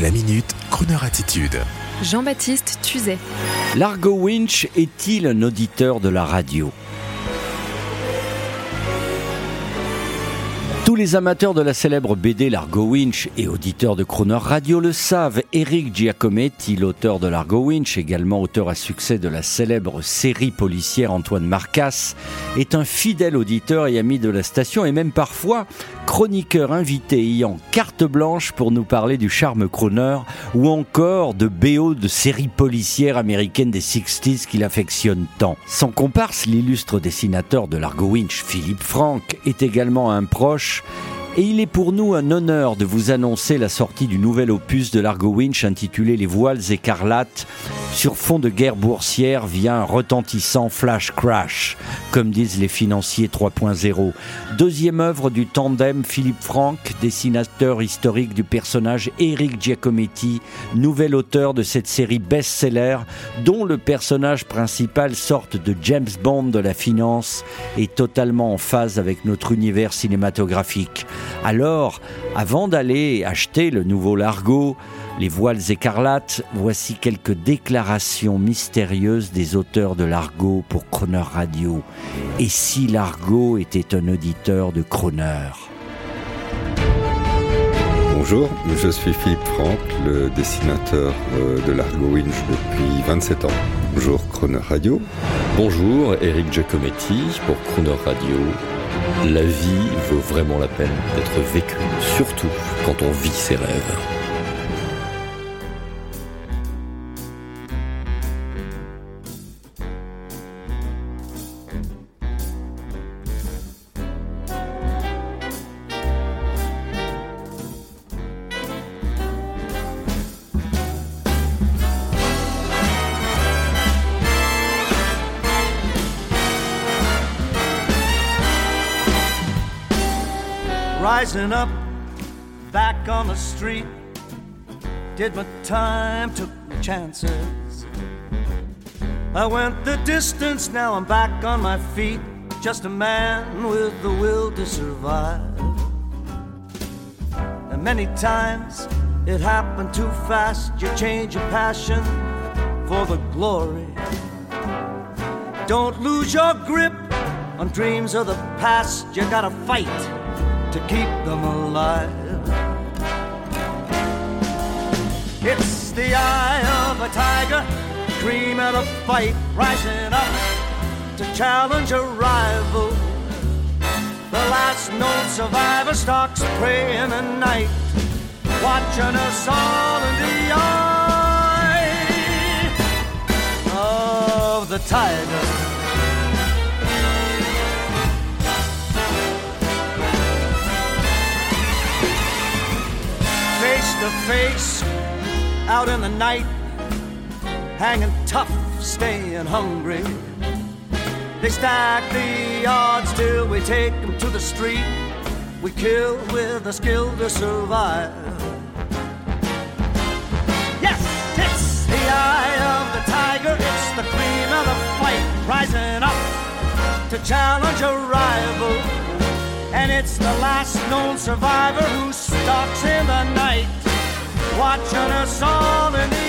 La minute, Kroneur attitude. Jean-Baptiste Tuzet. Largo Winch est-il un auditeur de la radio? Tous les amateurs de la célèbre BD Largo Winch et auditeurs de Croner Radio le savent. Eric Giacometti, l'auteur de Largo Winch, également auteur à succès de la célèbre série policière Antoine Marcas, est un fidèle auditeur et ami de la station et même parfois chroniqueur invité ayant carte blanche pour nous parler du charme Croner ou encore de BO de séries policières américaines des 60s qu'il affectionne tant. Son comparse, l'illustre dessinateur de Largo Winch, Philippe Franck, est également un proche March. Et il est pour nous un honneur de vous annoncer la sortie du nouvel opus de Largo Winch intitulé Les voiles écarlates sur fond de guerre boursière via un retentissant flash crash, comme disent les financiers 3.0. Deuxième œuvre du tandem Philippe Franck, dessinateur historique du personnage Eric Giacometti, nouvel auteur de cette série best-seller dont le personnage principal, sorte de James Bond de la finance, est totalement en phase avec notre univers cinématographique. Alors, avant d'aller acheter le nouveau Largo, les voiles écarlates, voici quelques déclarations mystérieuses des auteurs de Largo pour Croner Radio. Et si Largo était un auditeur de Croner? Bonjour, je suis Philippe Franck, le dessinateur euh, de Largo Winch depuis 27 ans. Bonjour Croner Radio. Bonjour, Eric Giacometti pour Croner Radio. La vie vaut vraiment la peine d'être vécue, surtout quand on vit ses rêves. Rising up, back on the street. Did my time, took my chances. I went the distance, now I'm back on my feet. Just a man with the will to survive. And many times it happened too fast. You change your passion for the glory. Don't lose your grip on dreams of the past. You gotta fight to keep them alive. It's the eye of a tiger, dream of a fight, rising up to challenge a rival. The last known survivor stalks prey in the night, watching us all in the eye of the tiger. Face face out in the night, hanging tough, staying hungry. They stack the odds till we take them to the street. We kill with a skill to survive. Yes, it's the eye of the tiger, it's the cream of the fight, rising up to challenge a rival. And it's the last known survivor who stalks in the night, watching us all in the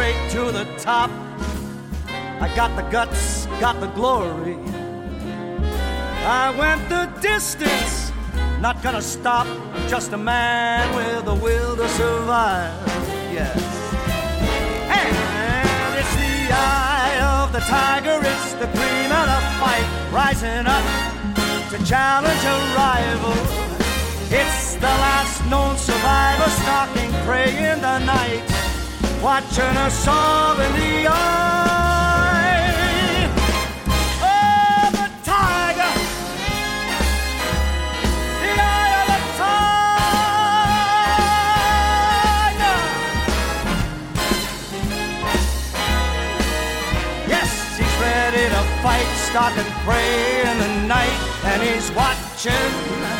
straight to the top. I got the guts, got the glory. I went the distance, not gonna stop. Just a man with a will to survive. Yes. And it's the eye of the tiger, it's the cream of the fight, rising up to challenge a rival. It's the last known survivor stalking prey in the night, watching us all in the eye. Oh, the tiger, the eye of the tiger. Yes, he's ready to fight, stalking prey in the night, and he's watching.